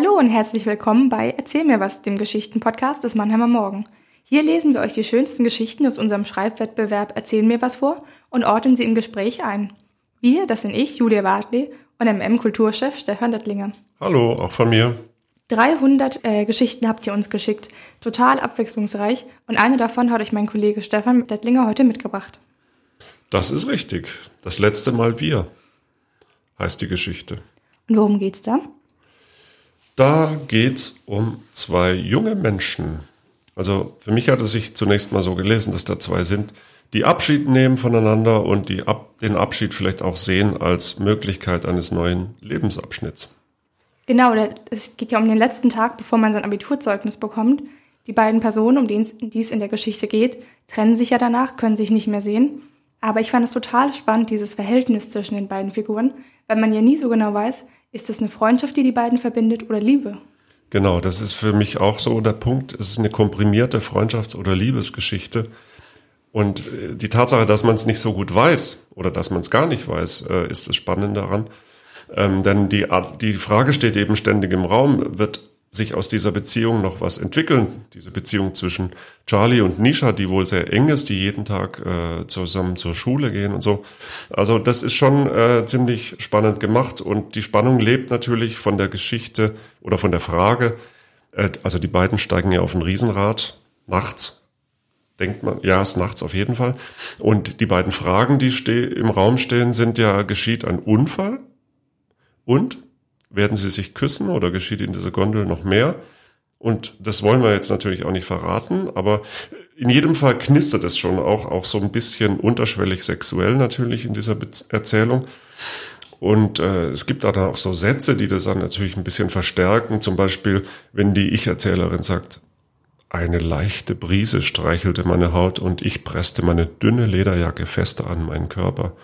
Hallo und herzlich willkommen bei Erzähl mir was, dem Geschichtenpodcast des Mannheimer Morgen. Hier lesen wir euch die schönsten Geschichten aus unserem Schreibwettbewerb Erzähl mir was vor und ordnen sie im Gespräch ein. Wir, das sind ich, Julia Wartley und MM-Kulturchef Stefan Dettlinger. Hallo, auch von mir. 300 äh, Geschichten habt ihr uns geschickt, total abwechslungsreich und eine davon hat euch mein Kollege Stefan Dettlinger heute mitgebracht. Das ist richtig. Das letzte Mal wir heißt die Geschichte. Und worum geht's da? Da geht's um zwei junge Menschen. Also für mich hat es sich zunächst mal so gelesen, dass da zwei sind, die Abschied nehmen voneinander und die ab, den Abschied vielleicht auch sehen als Möglichkeit eines neuen Lebensabschnitts. Genau, es geht ja um den letzten Tag, bevor man sein Abiturzeugnis bekommt. Die beiden Personen, um die es in der Geschichte geht, trennen sich ja danach, können sich nicht mehr sehen. Aber ich fand es total spannend, dieses Verhältnis zwischen den beiden Figuren, weil man ja nie so genau weiß, ist es eine Freundschaft, die die beiden verbindet oder Liebe? Genau, das ist für mich auch so der Punkt. Es ist eine komprimierte Freundschafts- oder Liebesgeschichte. Und äh, die Tatsache, dass man es nicht so gut weiß oder dass man es gar nicht weiß, äh, ist das Spannende daran. Ähm, denn die, die Frage steht eben ständig im Raum, wird sich aus dieser Beziehung noch was entwickeln. Diese Beziehung zwischen Charlie und Nisha, die wohl sehr eng ist, die jeden Tag äh, zusammen zur Schule gehen und so. Also das ist schon äh, ziemlich spannend gemacht und die Spannung lebt natürlich von der Geschichte oder von der Frage. Äh, also die beiden steigen ja auf ein Riesenrad nachts. Denkt man, ja, ist nachts auf jeden Fall. Und die beiden Fragen, die im Raum stehen, sind ja, geschieht ein Unfall? Und werden sie sich küssen oder geschieht in dieser Gondel noch mehr? Und das wollen wir jetzt natürlich auch nicht verraten, aber in jedem Fall knistert es schon auch, auch so ein bisschen unterschwellig sexuell natürlich in dieser Be Erzählung. Und äh, es gibt da dann auch so Sätze, die das dann natürlich ein bisschen verstärken. Zum Beispiel, wenn die Ich-Erzählerin sagt, eine leichte Brise streichelte meine Haut und ich presste meine dünne Lederjacke fester an meinen Körper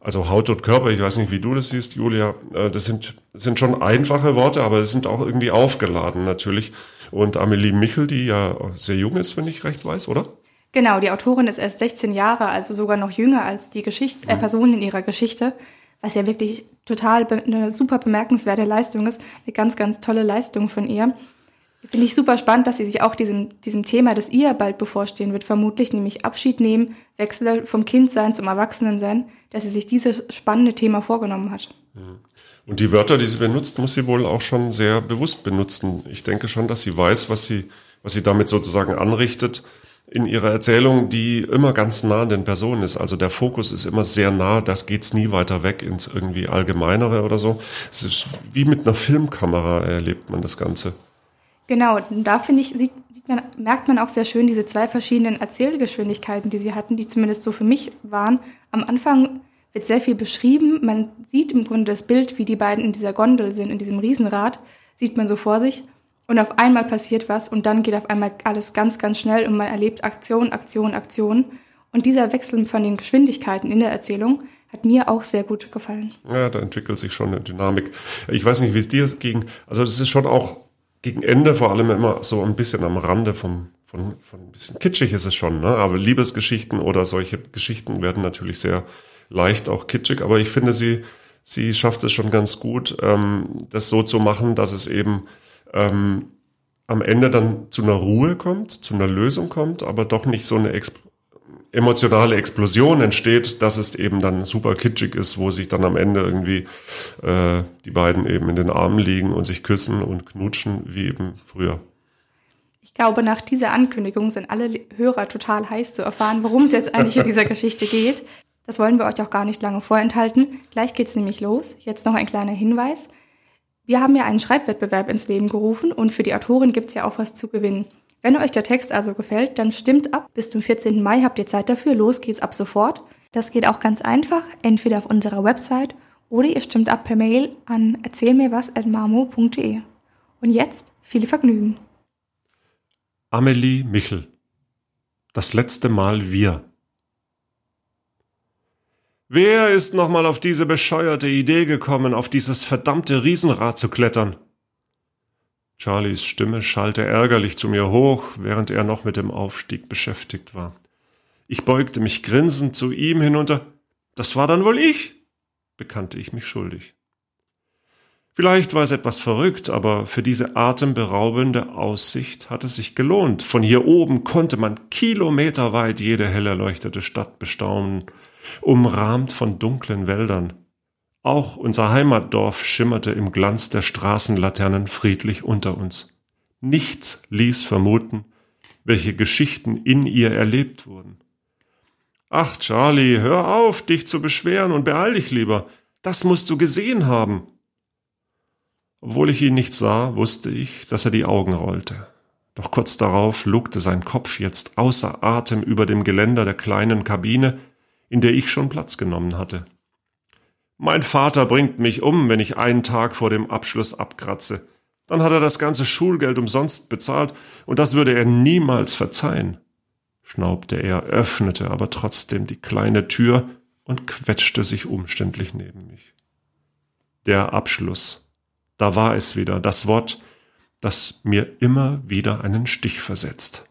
also Haut und Körper, ich weiß nicht, wie du das siehst, Julia, äh, das sind, das sind schon einfache Worte, aber es sind auch irgendwie aufgeladen natürlich. Und Amelie Michel, die ja sehr jung ist, wenn ich recht weiß, oder? Genau, die Autorin ist erst 16 Jahre, also sogar noch jünger als die Geschichte, äh, mhm. Person in ihrer Geschichte, was ja wirklich total eine super bemerkenswerte Leistung ist, eine ganz, ganz tolle Leistung von ihr. Finde ich super spannend, dass sie sich auch diesem, diesem Thema, das ihr bald bevorstehen wird, vermutlich, nämlich Abschied nehmen, Wechsel vom Kindsein zum Erwachsenensein, dass sie sich dieses spannende Thema vorgenommen hat. Und die Wörter, die sie benutzt, muss sie wohl auch schon sehr bewusst benutzen. Ich denke schon, dass sie weiß, was sie, was sie damit sozusagen anrichtet in ihrer Erzählung, die immer ganz nah an den Personen ist. Also der Fokus ist immer sehr nah, das geht's nie weiter weg ins irgendwie Allgemeinere oder so. Es ist wie mit einer Filmkamera erlebt man das Ganze. Genau, da finde ich, sieht, sieht man, merkt man auch sehr schön diese zwei verschiedenen Erzählgeschwindigkeiten, die sie hatten, die zumindest so für mich waren. Am Anfang wird sehr viel beschrieben. Man sieht im Grunde das Bild, wie die beiden in dieser Gondel sind, in diesem Riesenrad, sieht man so vor sich. Und auf einmal passiert was und dann geht auf einmal alles ganz, ganz schnell und man erlebt Aktion, Aktion, Aktion. Und dieser Wechsel von den Geschwindigkeiten in der Erzählung hat mir auch sehr gut gefallen. Ja, da entwickelt sich schon eine Dynamik. Ich weiß nicht, wie es dir ging. Also es ist schon auch gegen Ende vor allem immer so ein bisschen am Rande vom, von, von ein bisschen kitschig ist es schon, ne? Aber Liebesgeschichten oder solche Geschichten werden natürlich sehr leicht auch kitschig, aber ich finde, sie, sie schafft es schon ganz gut, ähm, das so zu machen, dass es eben ähm, am Ende dann zu einer Ruhe kommt, zu einer Lösung kommt, aber doch nicht so eine Exp emotionale Explosion entsteht, dass es eben dann super kitschig ist, wo sich dann am Ende irgendwie äh, die beiden eben in den Armen liegen und sich küssen und knutschen, wie eben früher. Ich glaube, nach dieser Ankündigung sind alle Hörer total heiß zu erfahren, worum es jetzt eigentlich in dieser Geschichte geht. Das wollen wir euch auch gar nicht lange vorenthalten. Gleich geht's nämlich los. Jetzt noch ein kleiner Hinweis. Wir haben ja einen Schreibwettbewerb ins Leben gerufen und für die Autorin gibt's ja auch was zu gewinnen. Wenn euch der Text also gefällt, dann stimmt ab. Bis zum 14. Mai habt ihr Zeit dafür. Los geht's ab sofort. Das geht auch ganz einfach, entweder auf unserer Website oder ihr stimmt ab per Mail an erzählmirwas.marmo.de. Und jetzt viel Vergnügen. Amelie Michel. Das letzte Mal wir. Wer ist nochmal auf diese bescheuerte Idee gekommen, auf dieses verdammte Riesenrad zu klettern? Charlies Stimme schallte ärgerlich zu mir hoch, während er noch mit dem Aufstieg beschäftigt war. Ich beugte mich grinsend zu ihm hinunter. Das war dann wohl ich, bekannte ich mich schuldig. Vielleicht war es etwas verrückt, aber für diese atemberaubende Aussicht hat es sich gelohnt. Von hier oben konnte man kilometerweit jede hell erleuchtete Stadt bestaunen, umrahmt von dunklen Wäldern. Auch unser Heimatdorf schimmerte im Glanz der Straßenlaternen friedlich unter uns. Nichts ließ vermuten, welche Geschichten in ihr erlebt wurden. Ach, Charlie, hör auf, dich zu beschweren und beeil dich lieber. Das musst du gesehen haben. Obwohl ich ihn nicht sah, wusste ich, dass er die Augen rollte. Doch kurz darauf lugte sein Kopf jetzt außer Atem über dem Geländer der kleinen Kabine, in der ich schon Platz genommen hatte. Mein Vater bringt mich um, wenn ich einen Tag vor dem Abschluss abkratze. Dann hat er das ganze Schulgeld umsonst bezahlt, und das würde er niemals verzeihen. schnaubte er, öffnete aber trotzdem die kleine Tür und quetschte sich umständlich neben mich. Der Abschluss da war es wieder, das Wort, das mir immer wieder einen Stich versetzt.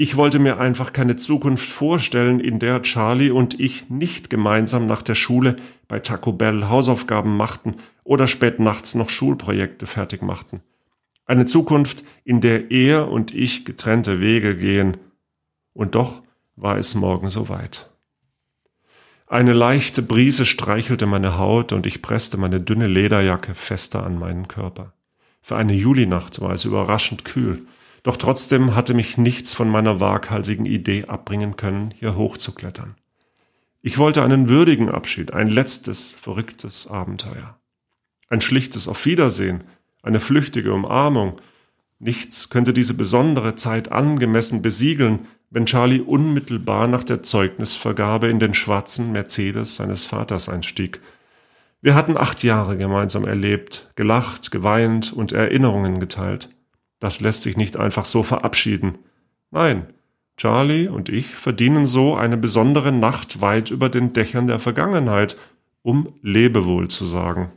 Ich wollte mir einfach keine Zukunft vorstellen, in der Charlie und ich nicht gemeinsam nach der Schule bei Taco Bell Hausaufgaben machten oder spät nachts noch Schulprojekte fertig machten. Eine Zukunft, in der er und ich getrennte Wege gehen. Und doch war es morgen soweit. Eine leichte Brise streichelte meine Haut und ich presste meine dünne Lederjacke fester an meinen Körper. Für eine Julinacht war es überraschend kühl, doch trotzdem hatte mich nichts von meiner waghalsigen Idee abbringen können, hier hochzuklettern. Ich wollte einen würdigen Abschied, ein letztes, verrücktes Abenteuer. Ein schlichtes Auf Wiedersehen, eine flüchtige Umarmung. Nichts könnte diese besondere Zeit angemessen besiegeln, wenn Charlie unmittelbar nach der Zeugnisvergabe in den schwarzen Mercedes seines Vaters einstieg. Wir hatten acht Jahre gemeinsam erlebt, gelacht, geweint und Erinnerungen geteilt. Das lässt sich nicht einfach so verabschieden. Nein, Charlie und ich verdienen so eine besondere Nacht weit über den Dächern der Vergangenheit, um Lebewohl zu sagen.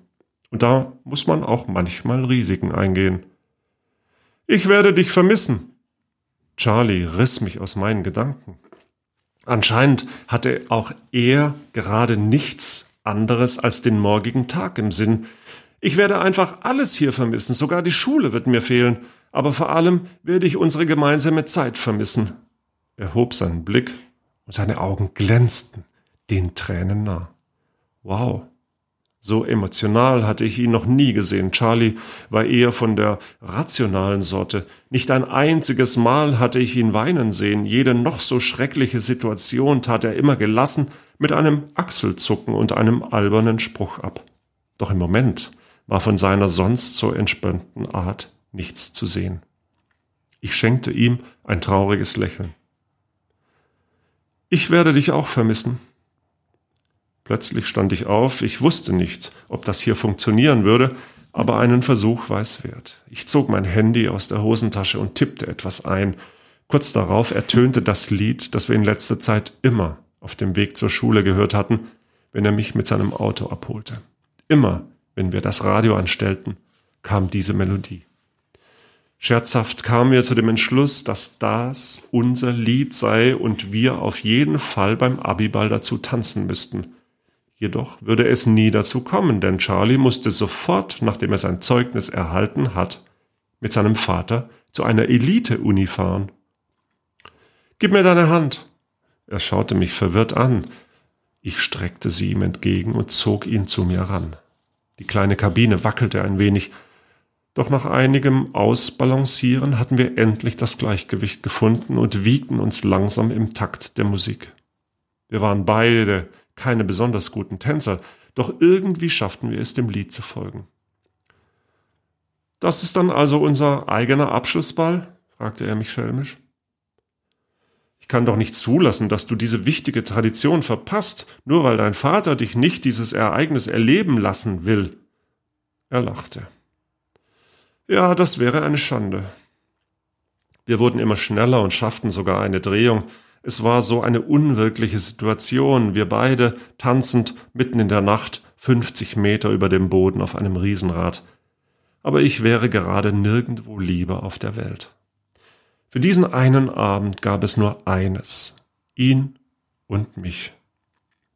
Und da muss man auch manchmal Risiken eingehen. Ich werde dich vermissen, Charlie riss mich aus meinen Gedanken. Anscheinend hatte auch er gerade nichts anderes als den morgigen Tag im Sinn. Ich werde einfach alles hier vermissen, sogar die Schule wird mir fehlen, aber vor allem werde ich unsere gemeinsame Zeit vermissen. Er hob seinen Blick und seine Augen glänzten, den Tränen nah. Wow, so emotional hatte ich ihn noch nie gesehen. Charlie war eher von der rationalen Sorte. Nicht ein einziges Mal hatte ich ihn weinen sehen. Jede noch so schreckliche Situation tat er immer gelassen mit einem Achselzucken und einem albernen Spruch ab. Doch im Moment war von seiner sonst so entspannten Art nichts zu sehen. Ich schenkte ihm ein trauriges Lächeln. Ich werde dich auch vermissen, Plötzlich stand ich auf. Ich wusste nicht, ob das hier funktionieren würde, aber einen Versuch war es wert. Ich zog mein Handy aus der Hosentasche und tippte etwas ein. Kurz darauf ertönte das Lied, das wir in letzter Zeit immer auf dem Weg zur Schule gehört hatten, wenn er mich mit seinem Auto abholte. Immer, wenn wir das Radio anstellten, kam diese Melodie. Scherzhaft kamen wir zu dem Entschluss, dass das unser Lied sei und wir auf jeden Fall beim Abiball dazu tanzen müssten. Jedoch würde es nie dazu kommen, denn Charlie musste sofort, nachdem er sein Zeugnis erhalten hat, mit seinem Vater zu einer Elite-Uni fahren. Gib mir deine Hand. Er schaute mich verwirrt an. Ich streckte sie ihm entgegen und zog ihn zu mir ran. Die kleine Kabine wackelte ein wenig, doch nach einigem Ausbalancieren hatten wir endlich das Gleichgewicht gefunden und wiegten uns langsam im Takt der Musik. Wir waren beide keine besonders guten Tänzer, doch irgendwie schafften wir es, dem Lied zu folgen. Das ist dann also unser eigener Abschlussball? fragte er mich schelmisch. Ich kann doch nicht zulassen, dass du diese wichtige Tradition verpasst, nur weil dein Vater dich nicht dieses Ereignis erleben lassen will. Er lachte. Ja, das wäre eine Schande. Wir wurden immer schneller und schafften sogar eine Drehung, es war so eine unwirkliche Situation, wir beide tanzend mitten in der Nacht 50 Meter über dem Boden auf einem Riesenrad. Aber ich wäre gerade nirgendwo lieber auf der Welt. Für diesen einen Abend gab es nur eines, ihn und mich.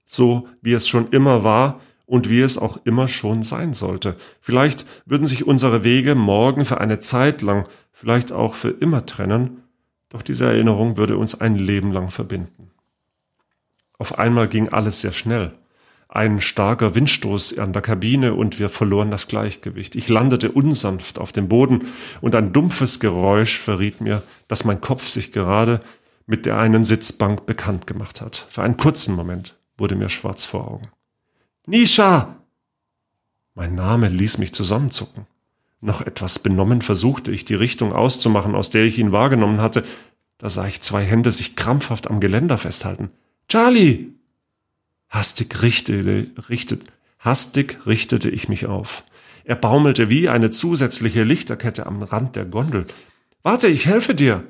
So wie es schon immer war und wie es auch immer schon sein sollte. Vielleicht würden sich unsere Wege morgen für eine Zeit lang, vielleicht auch für immer trennen, doch diese Erinnerung würde uns ein Leben lang verbinden. Auf einmal ging alles sehr schnell. Ein starker Windstoß an der Kabine und wir verloren das Gleichgewicht. Ich landete unsanft auf dem Boden und ein dumpfes Geräusch verriet mir, dass mein Kopf sich gerade mit der einen Sitzbank bekannt gemacht hat. Für einen kurzen Moment wurde mir schwarz vor Augen. Nisha! Mein Name ließ mich zusammenzucken. Noch etwas benommen versuchte ich, die Richtung auszumachen, aus der ich ihn wahrgenommen hatte. Da sah ich zwei Hände sich krampfhaft am Geländer festhalten. Charlie! Hastig richtete, richtet, hastig richtete ich mich auf. Er baumelte wie eine zusätzliche Lichterkette am Rand der Gondel. Warte, ich helfe dir!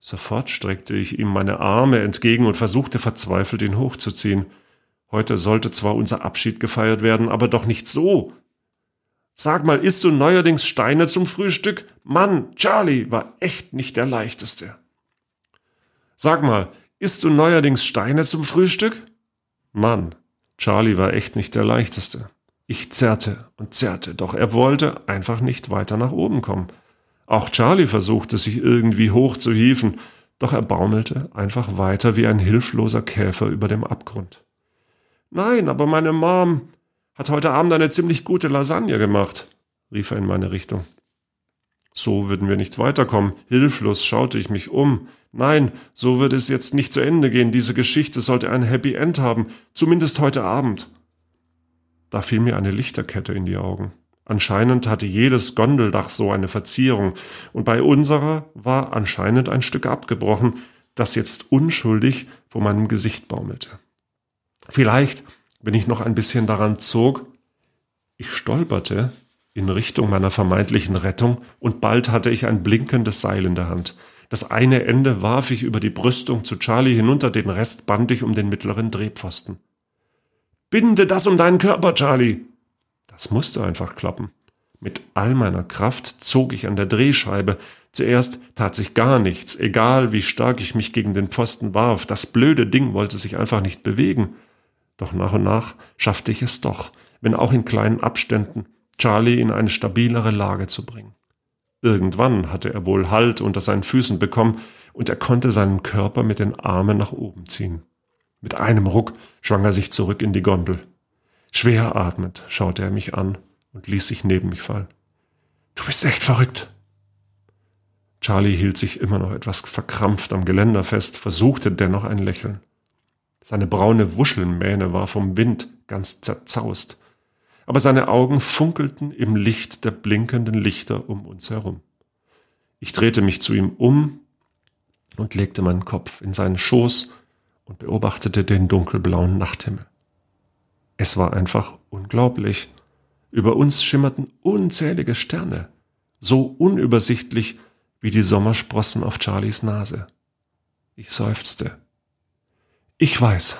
Sofort streckte ich ihm meine Arme entgegen und versuchte verzweifelt, ihn hochzuziehen. Heute sollte zwar unser Abschied gefeiert werden, aber doch nicht so. Sag mal, isst du neuerdings Steine zum Frühstück? Mann, Charlie war echt nicht der leichteste. Sag mal, isst du neuerdings Steine zum Frühstück? Mann, Charlie war echt nicht der leichteste. Ich zerrte und zerrte, doch er wollte einfach nicht weiter nach oben kommen. Auch Charlie versuchte sich irgendwie hochzuhieven, doch er baumelte einfach weiter wie ein hilfloser Käfer über dem Abgrund. Nein, aber meine Mom hat heute Abend eine ziemlich gute Lasagne gemacht, rief er in meine Richtung. So würden wir nicht weiterkommen. Hilflos schaute ich mich um. Nein, so würde es jetzt nicht zu Ende gehen. Diese Geschichte sollte ein Happy End haben, zumindest heute Abend. Da fiel mir eine Lichterkette in die Augen. Anscheinend hatte jedes Gondeldach so eine Verzierung, und bei unserer war anscheinend ein Stück abgebrochen, das jetzt unschuldig vor meinem Gesicht baumelte. Vielleicht, wenn ich noch ein bisschen daran zog, ich stolperte in Richtung meiner vermeintlichen Rettung und bald hatte ich ein blinkendes Seil in der Hand. Das eine Ende warf ich über die Brüstung zu Charlie hinunter, den Rest band ich um den mittleren Drehpfosten. Binde das um deinen Körper, Charlie! Das musste einfach klappen. Mit all meiner Kraft zog ich an der Drehscheibe. Zuerst tat sich gar nichts, egal wie stark ich mich gegen den Pfosten warf. Das blöde Ding wollte sich einfach nicht bewegen. Doch nach und nach schaffte ich es doch, wenn auch in kleinen Abständen, Charlie in eine stabilere Lage zu bringen. Irgendwann hatte er wohl Halt unter seinen Füßen bekommen und er konnte seinen Körper mit den Armen nach oben ziehen. Mit einem Ruck schwang er sich zurück in die Gondel. Schwer atmend schaute er mich an und ließ sich neben mich fallen. Du bist echt verrückt. Charlie hielt sich immer noch etwas verkrampft am Geländer fest, versuchte dennoch ein Lächeln. Seine braune Wuschelmähne war vom Wind ganz zerzaust, aber seine Augen funkelten im Licht der blinkenden Lichter um uns herum. Ich drehte mich zu ihm um und legte meinen Kopf in seinen Schoß und beobachtete den dunkelblauen Nachthimmel. Es war einfach unglaublich. Über uns schimmerten unzählige Sterne, so unübersichtlich wie die Sommersprossen auf Charlies Nase. Ich seufzte. Ich weiß,